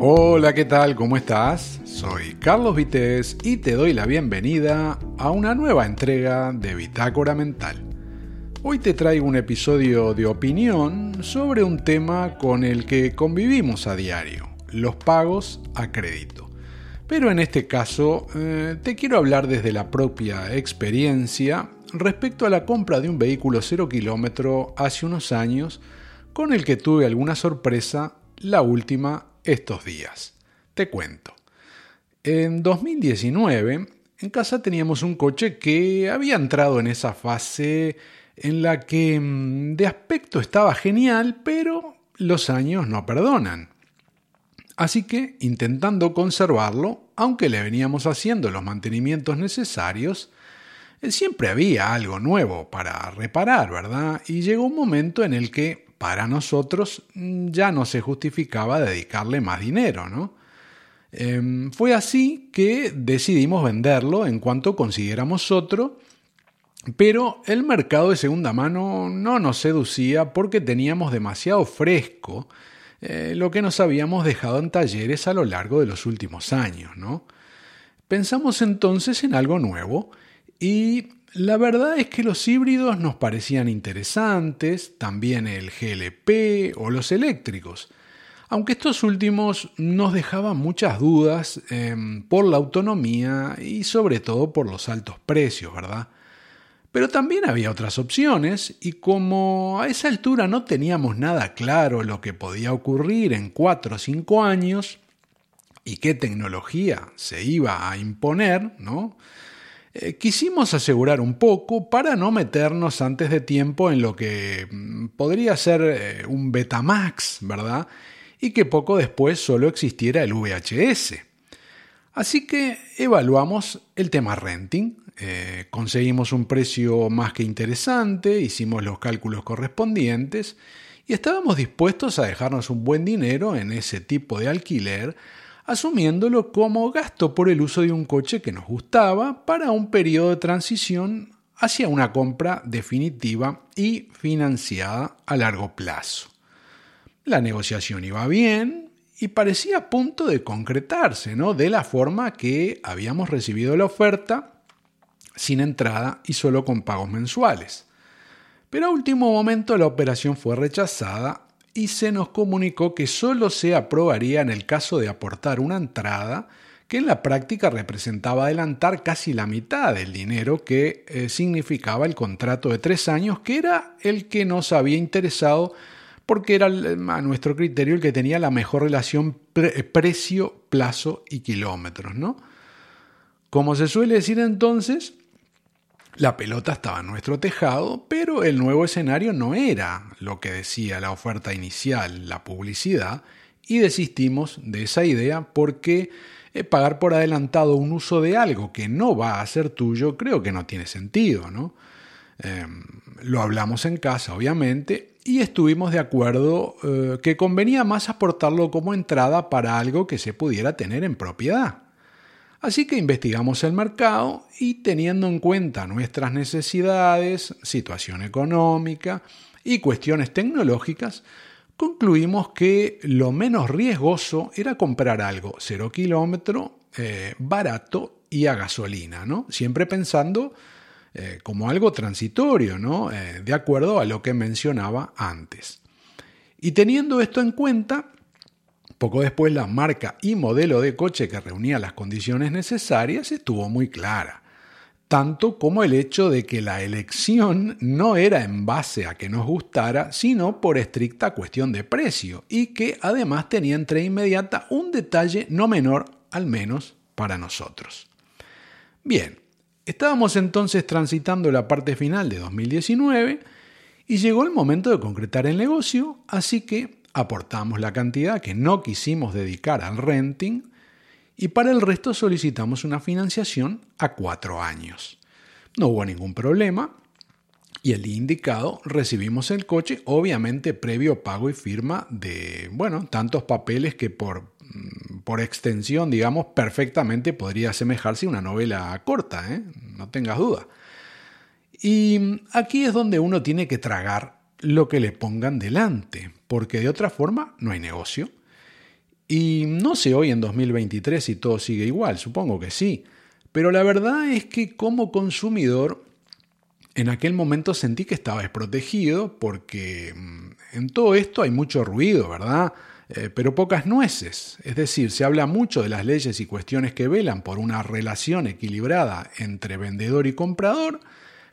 Hola, ¿qué tal? ¿Cómo estás? Soy Carlos Vites y te doy la bienvenida a una nueva entrega de Bitácora Mental. Hoy te traigo un episodio de opinión sobre un tema con el que convivimos a diario, los pagos a crédito. Pero en este caso eh, te quiero hablar desde la propia experiencia respecto a la compra de un vehículo cero kilómetro hace unos años con el que tuve alguna sorpresa, la última estos días. Te cuento. En 2019, en casa teníamos un coche que había entrado en esa fase en la que mm, de aspecto estaba genial, pero los años no perdonan. Así que, intentando conservarlo, aunque le veníamos haciendo los mantenimientos necesarios, eh, siempre había algo nuevo para reparar, ¿verdad? Y llegó un momento en el que para nosotros mm, ya no se justificaba dedicarle más dinero, ¿no? Em, fue así que decidimos venderlo en cuanto consiguiéramos otro, pero el mercado de segunda mano no nos seducía porque teníamos demasiado fresco eh, lo que nos habíamos dejado en talleres a lo largo de los últimos años, ¿no? Pensamos entonces en algo nuevo y la verdad es que los híbridos nos parecían interesantes, también el GLP o los eléctricos, aunque estos últimos nos dejaban muchas dudas em, por la autonomía y sobre todo por los altos precios, ¿verdad? Pero también había otras opciones y como a esa altura no teníamos nada claro lo que podía ocurrir en 4 o 5 años y qué tecnología se iba a imponer, ¿no? Eh, quisimos asegurar un poco para no meternos antes de tiempo en lo que mm, podría ser eh, un Betamax, ¿verdad? Y que poco después solo existiera el VHS. Así que evaluamos el tema renting, eh, conseguimos un precio más que interesante, hicimos los cálculos correspondientes y estábamos dispuestos a dejarnos un buen dinero en ese tipo de alquiler asumiéndolo como gasto por el uso de un coche que nos gustaba para un periodo de transición hacia una compra definitiva y financiada a largo plazo. La negociación iba bien y parecía a punto de concretarse, ¿no? De la forma que habíamos recibido la oferta sin entrada y solo con pagos mensuales. Pero a último momento la operación fue rechazada y se nos comunicó que solo se aprobaría en el caso de aportar una entrada que en la práctica representaba adelantar casi la mitad del dinero que eh, significaba el contrato de tres años, que era el que nos había interesado porque era a nuestro criterio el que tenía la mejor relación precio, plazo y kilómetros, ¿no? Como se suele decir entonces, la pelota estaba en nuestro tejado, pero el nuevo escenario no era lo que decía la oferta inicial, la publicidad, y desistimos de esa idea porque eh, pagar por adelantado un uso de algo que no va a ser tuyo creo que no tiene sentido, ¿no? Em, lo hablamos en casa, obviamente, y estuvimos de acuerdo eh, que convenía más aportarlo como entrada para algo que se pudiera tener en propiedad. Así que investigamos el mercado y teniendo en cuenta nuestras necesidades, situación económica y cuestiones tecnológicas, concluimos que lo menos riesgoso era comprar algo cero kilómetro, eh, barato y a gasolina, ¿no? Siempre pensando eh, como algo transitorio, ¿no? Eh, de acuerdo a lo que mencionaba antes. Y teniendo esto en cuenta, poco después la marca y modelo de coche que reunía las condiciones necesarias estuvo muy clara, tanto como el hecho de que la elección no era en base a que nos gustara, sino por estricta cuestión de precio, y que además tenía entre inmediata un detalle no menor, al menos para nosotros. Bien, estábamos entonces transitando la parte final de 2019 y llegó el momento de concretar el negocio, así que aportamos la cantidad que no quisimos dedicar al renting y para el resto solicitamos una financiación a cuatro años. No hubo ningún problema y el indicado recibimos el coche, obviamente previo pago y firma de, bueno, tantos papeles que por, mm, por extensión, digamos, perfectamente podría asemejarse a una novela corta, ¿eh? no tengas duda. Y aquí es donde uno tiene que tragar lo que le pongan delante, porque de otra forma no hay negocio. Y no sé hoy en 2023 si todo sigue igual, supongo que sí. Pero la verdad es que como consumidor, en aquel momento sentí que estaba desprotegido porque mm, en todo esto hay mucho ruido, ¿verdad? Eh, pero pocas nueces. Es decir, se habla mucho de las leyes y cuestiones que velan por una relación equilibrada entre vendedor y comprador,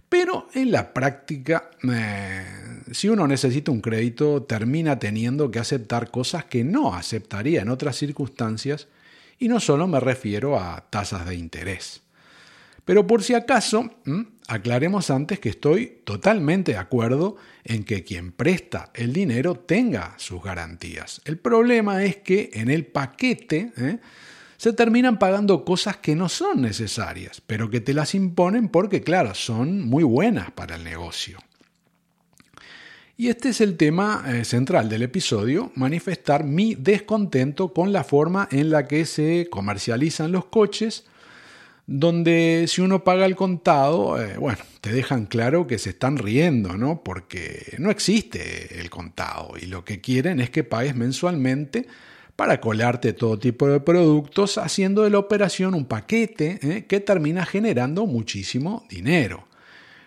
pero en la práctica, eh, si uno necesita un crédito, termina teniendo que aceptar cosas que no aceptaría en otras circunstancias, y no solo me refiero a tasas de interés. Pero por si acaso, aclaremos antes que estoy totalmente de acuerdo en que quien presta el dinero tenga sus garantías. El problema es que en el paquete ¿eh? Se terminan pagando cosas que no son necesarias, pero que te las imponen porque, claro, son muy buenas para el negocio. Y este es el tema eh, central del episodio, manifestar mi descontento con la forma en la que se comercializan los coches donde si uno paga el contado, eh, bueno, te dejan claro que se están riendo, ¿no? Porque no existe el contado y lo que quieren es que pagues mensualmente para colarte todo tipo de productos, haciendo de la operación un paquete ¿eh? que termina generando muchísimo dinero.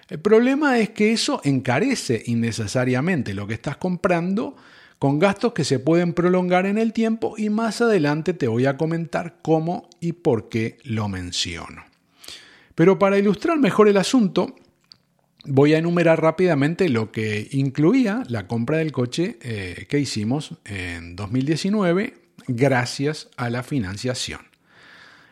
El problema es que eso encarece innecesariamente lo que estás comprando con gastos que se pueden prolongar en el tiempo y más adelante te voy a comentar cómo y por qué lo menciono. Pero para ilustrar mejor el asunto, voy a enumerar rápidamente lo que incluía la compra del coche eh, que hicimos en 2019 gracias a la financiación.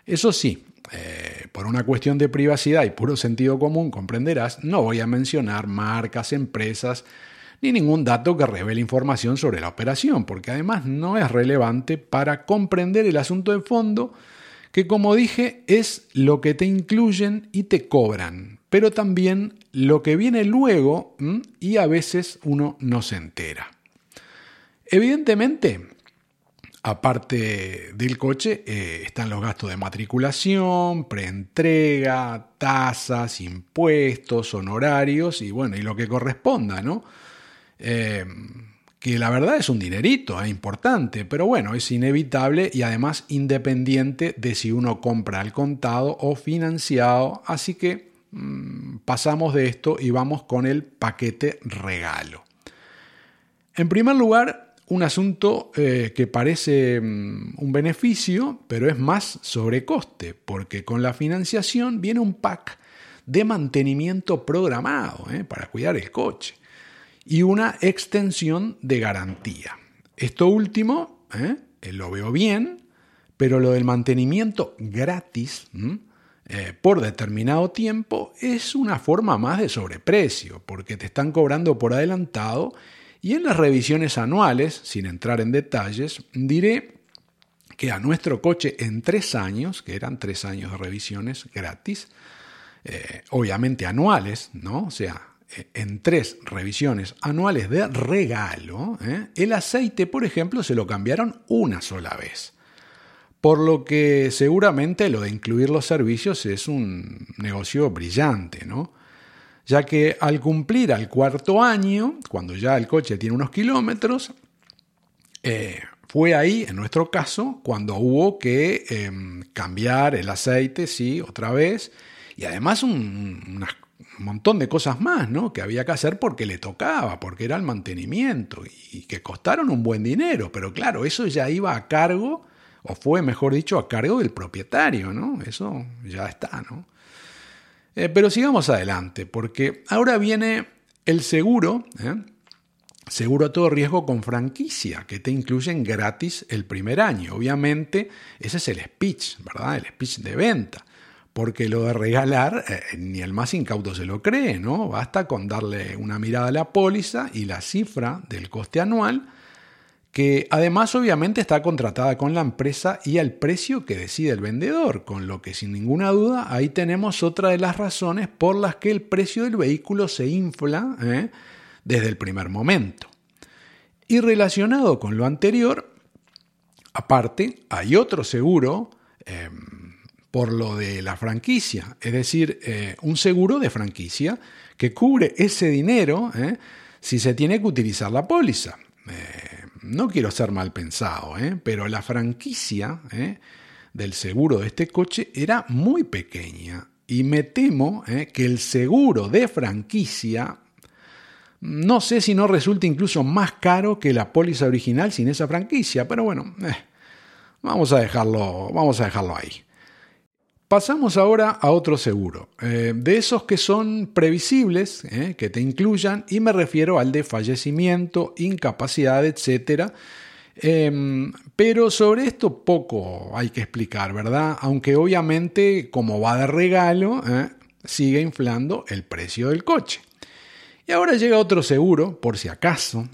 Eso sí, eh, por una cuestión de privacidad y puro sentido común, comprenderás, no voy a mencionar marcas, empresas, ni ningún dato que revele información sobre la operación, porque además no es relevante para comprender el asunto de fondo, que como dije es lo que te incluyen y te cobran, pero también lo que viene luego y a veces uno no se entera. Evidentemente, aparte del coche, eh, están los gastos de matriculación, preentrega, tasas, impuestos, honorarios y bueno, y lo que corresponda, ¿no? Eh, que la verdad es un dinerito, es importante, pero bueno, es inevitable y además independiente de si uno compra al contado o financiado, así que mm, pasamos de esto y vamos con el paquete regalo. En primer lugar, un asunto eh, que parece mm, un beneficio, pero es más sobrecoste, porque con la financiación viene un pack de mantenimiento programado eh, para cuidar el coche y una extensión de garantía. Esto último ¿eh? Lo veo bien, pero lo del mantenimiento gratis eh, por determinado tiempo es una forma más de sobreprecio, porque te están cobrando por adelantado y en las revisiones anuales, sin entrar en detalles, diré que a nuestro coche en tres años, que eran tres años de revisiones gratis, obviamente anuales, ¿no? O sea, en tres revisiones anuales de regalo, ¿eh? el aceite, por ejemplo, se lo cambiaron una sola vez. Por lo que seguramente lo de incluir los servicios es un negocio brillante, ¿no? Ya que al cumplir al cuarto año, cuando ya el coche tiene unos kilómetros, eh, fue ahí, en nuestro caso, cuando hubo que em, cambiar el aceite, sí, otra vez, y además un montón de cosas más, ¿no? Que había que hacer porque le tocaba, porque era el mantenimiento y que costaron un buen dinero, pero claro, eso ya iba a cargo, o fue, mejor dicho, a cargo del propietario, ¿no? Eso ya está, ¿no? Eh, pero sigamos adelante, porque ahora viene el seguro, ¿eh? seguro a todo riesgo con franquicia, que te incluyen gratis el primer año. Obviamente, ese es el speech, ¿verdad? El speech de venta porque lo de regalar eh, ni el más incauto se lo cree, ¿no? Basta con darle una mirada a la póliza y la cifra del coste anual, que además obviamente está contratada con la empresa y al precio que decide el vendedor, con lo que sin ninguna duda ahí tenemos otra de las razones por las que el precio del vehículo se infla ¿eh? desde el primer momento. Y relacionado con lo anterior, aparte, hay otro seguro, em, por lo de la franquicia, es decir, eh, un seguro de franquicia que cubre ese dinero eh, si se tiene que utilizar la póliza. No quiero ser mal pensado, ¿eh? pero la franquicia ¿eh? del seguro de este coche era muy pequeña y me temo ¿eh? que el seguro de franquicia no sé si no resulta incluso más caro que la póliza original sin esa franquicia, pero bueno, vamos, a dejarlo, vamos a dejarlo ahí. Pasamos ahora a otro seguro, eh, de esos que son previsibles, eh, que te incluyan, y me refiero al de fallecimiento, incapacidad, etc. Em, pero sobre esto poco hay que explicar, ¿verdad? Aunque obviamente, como va de regalo, eh, sigue inflando el precio del coche. Y ahora llega otro seguro, por si acaso,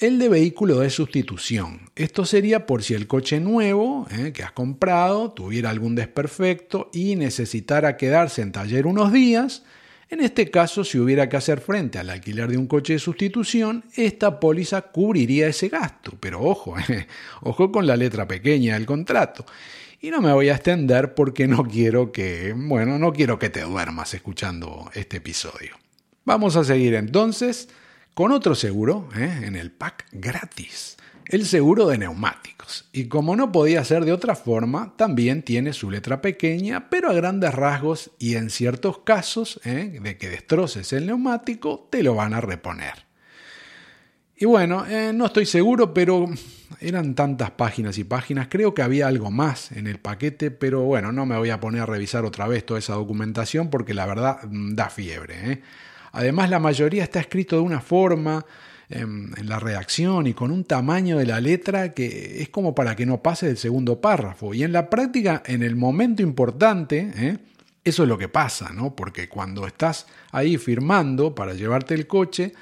el de vehículo de sustitución. Esto sería por si el coche nuevo eh, que has comprado tuviera algún desperfecto y necesitara quedarse en taller unos días. En este caso, si hubiera que hacer frente al alquiler de un coche de sustitución, esta póliza cubriría ese gasto. Pero ojo, eh, ojo con la letra pequeña del contrato. Y no me voy a extender porque no quiero que, bueno, no quiero que te duermas escuchando este episodio. Vamos a seguir entonces con otro seguro ¿eh? en el pack gratis, el seguro de neumáticos. Y como no podía ser de otra forma, también tiene su letra pequeña, pero a grandes rasgos y en ciertos casos ¿eh? de que destroces el neumático, te lo van a reponer. Y bueno, eh, no estoy seguro, pero eran tantas páginas y páginas, creo que había algo más en el paquete, pero bueno, no me voy a poner a revisar otra vez toda esa documentación porque la verdad mm, da fiebre. Además, la mayoría está escrito de una forma em, en, la redacción y con un tamaño de la letra que es como para que no pase del segundo párrafo. Y en la práctica, en el momento importante, ¿eh? eso es lo que pasa, ¿no? Porque cuando estás ahí firmando para llevarte el coche,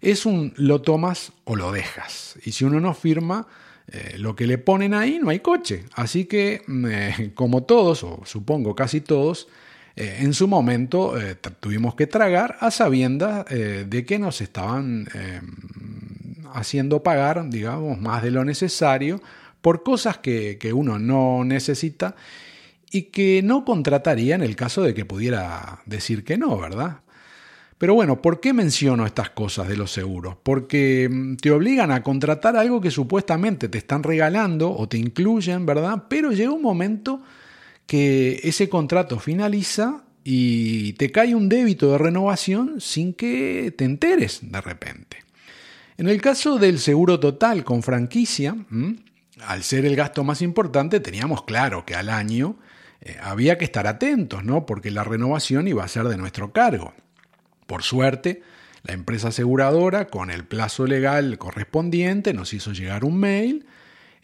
es un lo tomas o lo dejas. Y si uno no firma, eh, lo que le ponen ahí no hay coche. Así que, mm, eh, como todos, o supongo casi todos, eh, en su momento eh, tuvimos que tragar a sabiendas eh, de que nos estaban haciendo pagar, digamos, más de lo necesario por cosas que, que uno no necesita y que no contrataría en el caso de que pudiera decir que no, ¿verdad? Pero bueno, ¿por qué menciono estas cosas de los seguros? Porque mm, te obligan a contratar algo que supuestamente te están regalando o te incluyen, ¿verdad? Pero llega un momento que ese contrato finaliza y te cae un débito de renovación sin que te enteres de repente. En el caso del seguro total con franquicia, al ser el gasto más importante, teníamos claro que al año eh, había que estar atentos, ¿no? Porque la renovación iba a ser de nuestro cargo. Por suerte, la empresa aseguradora, con el plazo legal correspondiente, nos hizo llegar un mail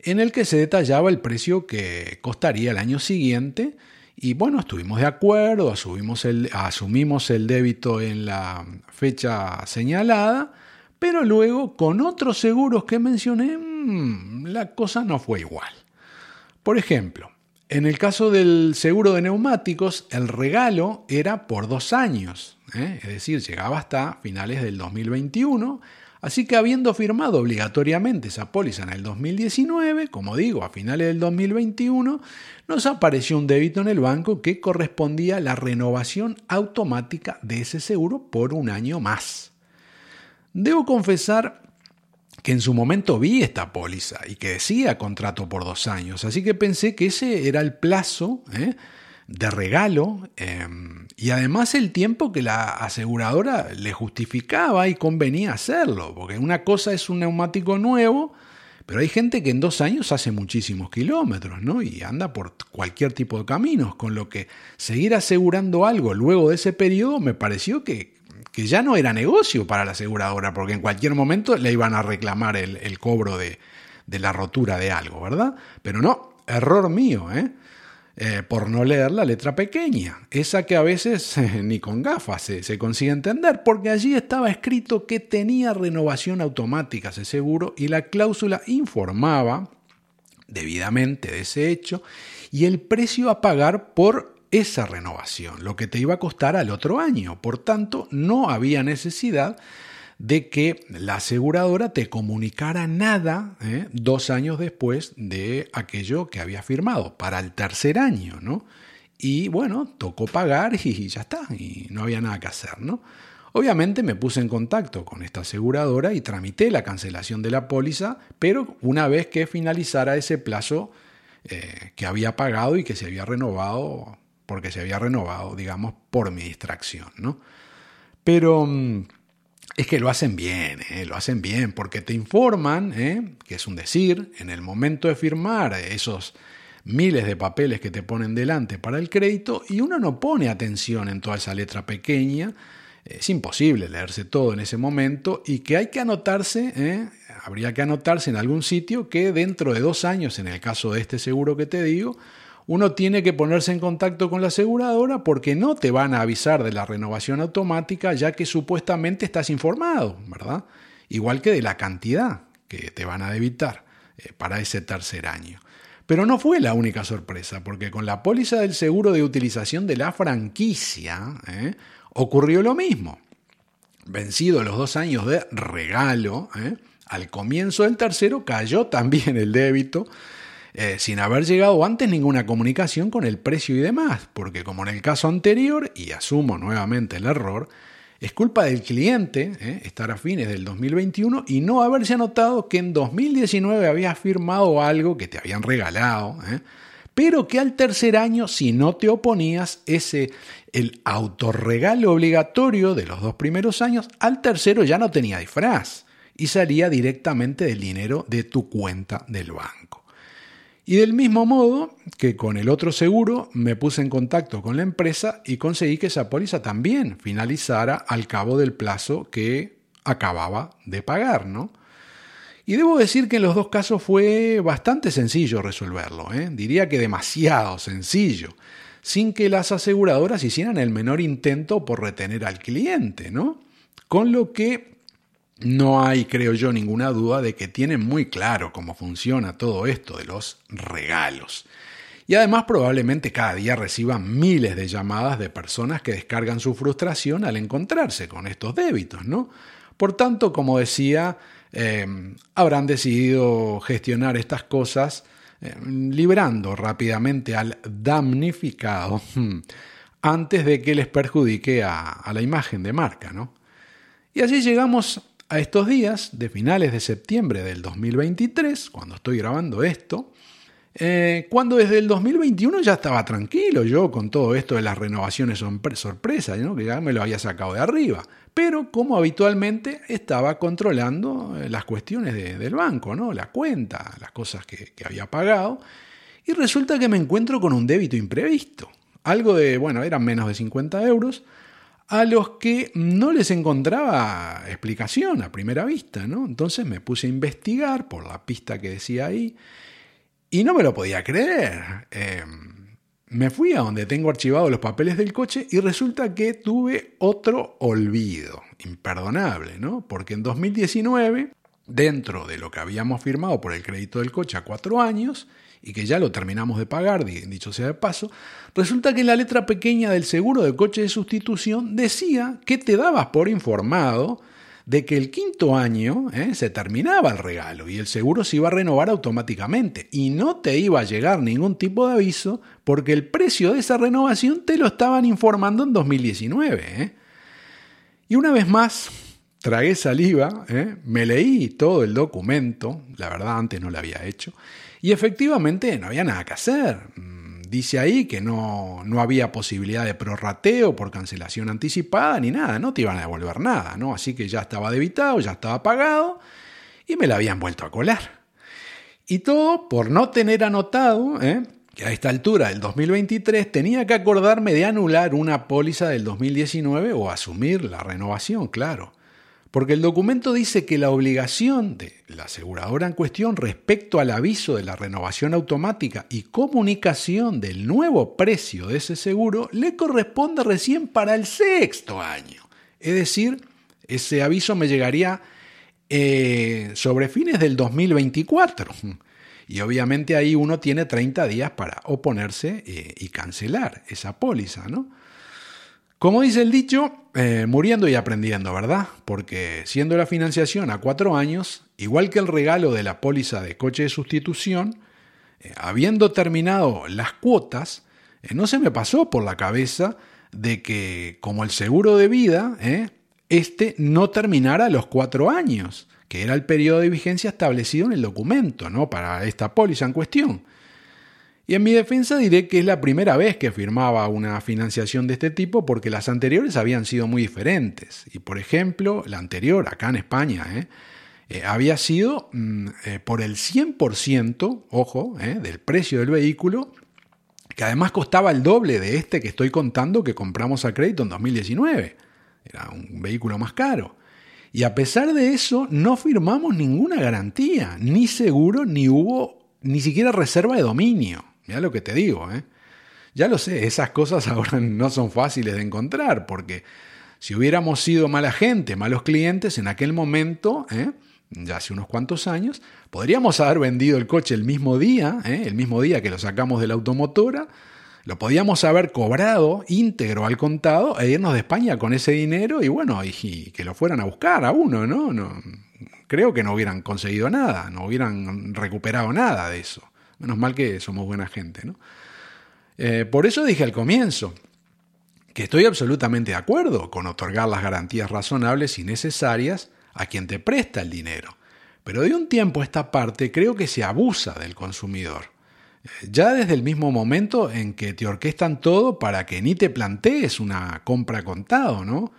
en el que se detallaba el precio que costaría el año siguiente y bueno, estuvimos de acuerdo, asumimos el, débito en la fecha señalada, pero luego con otros seguros que mencioné, mm, la cosa no fue igual. Por ejemplo, en el caso del seguro de neumáticos, el regalo era por dos años, ¿eh? es decir, llegaba hasta finales del 2021 Así que habiendo firmado obligatoriamente esa póliza en el 2019, como digo, a finales del 2021, nos apareció un débito en el banco que correspondía a la renovación automática de ese seguro por un año más. Debo confesar que en su momento vi esta póliza y que decía contrato por dos años, así que pensé que ese era el plazo ¿eh? De regalo em, y además el tiempo que la aseguradora le justificaba y convenía hacerlo, porque una cosa es un neumático nuevo, pero hay gente que en dos años hace muchísimos kilómetros, ¿no? Y anda por cualquier tipo de caminos, con lo que seguir asegurando algo luego de ese periodo me pareció que, que ya no era negocio para la aseguradora, porque en cualquier momento le iban a reclamar el, cobro de, de la rotura de algo, ¿verdad? Pero no, error mío, ¿eh? Eh, por no leer la letra pequeña, esa que a veces ni con gafas se, se, consigue entender, porque allí estaba escrito que tenía renovación automática ese seguro y la cláusula informaba debidamente de ese hecho y el precio a pagar por esa renovación, lo que te iba a costar al otro año. Por tanto, no había necesidad de que la aseguradora te comunicara nada ¿eh? dos años después de aquello que había firmado, para el tercer año, ¿no? Y bueno, tocó pagar y ya está, y no había nada que hacer, ¿no? Obviamente me puse en contacto con esta aseguradora y tramité la cancelación de la póliza, pero una vez que finalizara ese plazo eh, que había pagado y que se había renovado, porque se había renovado, digamos, por mi distracción, ¿no? Pero mm, es que lo hacen bien, ¿eh? lo hacen bien, porque te informan, ¿eh? que es un decir, en el momento de firmar esos miles de papeles que te ponen delante para el crédito y uno no pone atención en toda esa letra pequeña es imposible leerse todo en ese momento y que hay que anotarse, ¿eh? habría que anotarse en algún sitio que dentro de dos años, en el caso de este seguro que te digo, uno tiene que ponerse en contacto con la aseguradora porque no te van a avisar de la renovación automática ya que supuestamente estás informado, ¿verdad? Igual que de la cantidad que te van a debitar eh, para ese tercer año. Pero no fue la única sorpresa, porque con la póliza del seguro de utilización de la franquicia, ¿eh? Ocurrió lo mismo. Vencido los dos años de regalo, ¿eh? al comienzo del tercero cayó también el débito, eh, sin haber llegado antes ninguna comunicación con el precio y demás, porque como en el caso anterior, y asumo nuevamente el error, es culpa del cliente ¿eh? estar a fines del 2021 y no haberse anotado que en 2019 habías firmado algo que te habían regalado pero que al tercer año, si no te oponías, ese, el autorregalo obligatorio de los dos primeros años, al tercero ya no tenía disfraz y salía directamente del dinero de tu cuenta del banco. Y del mismo modo que con el otro seguro me puse en contacto con la empresa y conseguí que esa póliza también finalizara al cabo del plazo que acababa de pagar. Y debo decir que en los dos casos fue bastante sencillo resolverlo, ¿eh? diría que demasiado sencillo, sin que las aseguradoras hicieran el menor intento por retener al cliente, ¿no? Con lo que no hay, creo yo, ninguna duda de que tienen muy claro cómo funciona todo esto de los regalos. Y además probablemente cada día reciban miles de llamadas de personas que descargan su frustración al encontrarse con estos débitos, ¿no? Por tanto, como decía, eh, habrán decidido gestionar estas cosas eh, liberando rápidamente al damnificado antes de que les perjudique a, la imagen de marca. ¿no? Y así llegamos a estos días de finales de septiembre del 2023, cuando estoy grabando esto, eh, cuando desde el 2021 ya estaba tranquilo yo con todo esto de las renovaciones sorpresa, ¿no? que ya me lo había sacado de arriba pero como habitualmente estaba controlando eh, las cuestiones del banco, ¿no? la cuenta, las cosas que, que había pagado, y resulta que me encuentro con un débito imprevisto, algo de, bueno, eran menos de 50 euros, a los que no les encontraba explicación a primera vista, ¿no? Entonces me puse a investigar por la pista que decía ahí y no me lo podía creer. Eh, me fui a donde tengo archivados los papeles del coche y resulta que tuve otro olvido, imperdonable, ¿no? Porque en 2019, dentro de lo que habíamos firmado por el crédito del coche a cuatro años, y que ya lo terminamos de pagar, dicho sea de paso, resulta que la letra pequeña del seguro de coche de sustitución decía que te dabas por informado de que el quinto año ¿eh? se terminaba el regalo y el seguro se iba a renovar automáticamente y no te iba a llegar ningún tipo de aviso porque el precio de esa renovación te lo estaban informando en 2019. ¿eh? Y una vez más, tragué saliva, ¿eh? me leí todo el documento, la verdad antes no lo había hecho, y efectivamente no había nada que hacer dice ahí que no, no, había posibilidad de prorrateo por cancelación anticipada ni nada, no te iban a devolver nada, ¿no? Así que ya estaba debitado, ya estaba pagado y me la habían vuelto a colar. Y todo por no tener anotado ¿eh? que a esta altura del 2023 tenía que acordarme de anular una póliza del 2019 o asumir la renovación, claro. Porque el documento dice que la obligación de la aseguradora en cuestión respecto al aviso de la renovación automática y comunicación del nuevo precio de ese seguro le corresponde recién para el sexto año. Es decir, ese aviso me llegaría eh, sobre fines del 2024. Y obviamente ahí uno tiene 30 días para oponerse eh, y cancelar esa póliza, ¿no? Como dice el dicho, eh, muriendo y aprendiendo, ¿verdad? Porque siendo la financiación a cuatro años, igual que el regalo de la póliza de coche de sustitución, eh, habiendo terminado las cuotas, eh, no se me pasó por la cabeza de que como el seguro de vida este no terminara los cuatro años, que era el periodo de vigencia establecido en el documento, ¿no? Para esta póliza en cuestión. Y en mi defensa diré que es la primera vez que firmaba una financiación de este tipo porque las anteriores habían sido muy diferentes. Y por ejemplo, la anterior, acá en España, ¿eh? Eh, había sido mm, eh, por el 100%, ojo, del precio del vehículo, que además costaba el doble de este que estoy contando que compramos a crédito en 2019. Era un vehículo más caro. Y a pesar de eso, no firmamos ninguna garantía, ni seguro, ni hubo ni siquiera reserva de dominio. Mira lo que te digo, ¿eh? Ya lo sé, esas cosas ahora no son fáciles de encontrar, porque si hubiéramos sido mala gente, malos clientes, en aquel momento, ¿eh? ya hace unos cuantos años, podríamos haber vendido el coche el mismo día, ¿eh? el mismo día que lo sacamos de la automotora, lo podíamos haber cobrado íntegro al contado e irnos de España con ese dinero y bueno, y, que lo fueran a buscar a uno, ¿no? no creo que no hubieran conseguido nada, no hubieran recuperado nada de eso. Menos mal que somos buena gente, ¿no? Eh, por eso dije al comienzo que estoy absolutamente de acuerdo con otorgar las garantías razonables y necesarias a quien te presta el dinero. Pero de un tiempo a esta parte creo que se abusa del consumidor. Eh, ya desde el mismo momento en que te orquestan todo para que ni te plantees una compra contado, ¿no?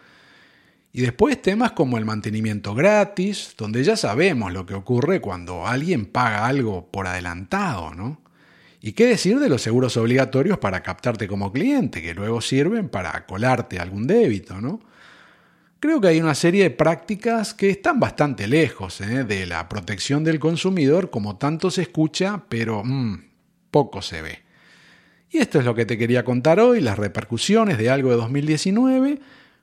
Y después temas como el mantenimiento gratis, donde ya sabemos lo que ocurre cuando alguien paga algo por adelantado, ¿no? Y qué decir de los seguros obligatorios para captarte como cliente, que luego sirven para colarte algún débito, ¿no? Creo que hay una serie de prácticas que están bastante lejos ¿eh? de la protección del consumidor, como tanto se escucha, pero mm, poco se ve. Y esto es lo que te quería contar hoy, las repercusiones de algo de 2019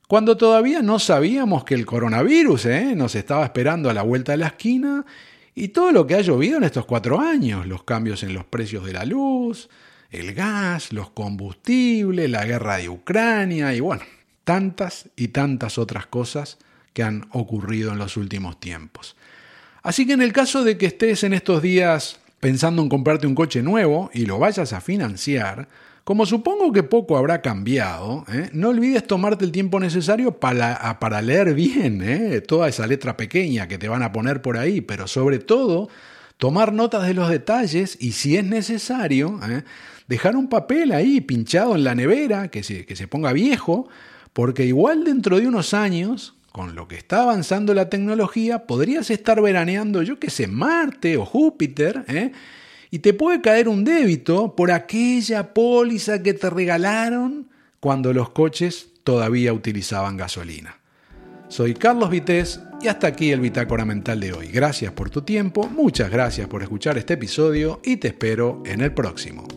cuando todavía no sabíamos que el coronavirus ¿eh? nos estaba esperando a la vuelta de la esquina y todo lo que ha llovido en estos cuatro años, los cambios en los precios de la luz, el gas, los combustibles, la guerra de Ucrania y bueno, tantas y tantas otras cosas que han ocurrido en los últimos tiempos. Así que en el caso de que estés en estos días pensando en comprarte un coche nuevo y lo vayas a financiar, como supongo que poco habrá cambiado, ¿eh? no olvides tomarte el tiempo necesario para, para leer bien ¿eh? toda esa letra pequeña que te van a poner por ahí, pero sobre todo tomar notas de los detalles y si es necesario, ¿eh? dejar un papel ahí pinchado en la nevera que se, que se ponga viejo, porque igual dentro de unos años, con lo que está avanzando la tecnología, podrías estar veraneando, yo que sé, Marte o Júpiter, ¿eh? Y te puede caer un débito por aquella póliza que te regalaron cuando los coches todavía utilizaban gasolina. Soy Carlos Vitéz y hasta aquí el Bitácora Mental de hoy. Gracias por tu tiempo, muchas gracias por escuchar este episodio y te espero en el próximo.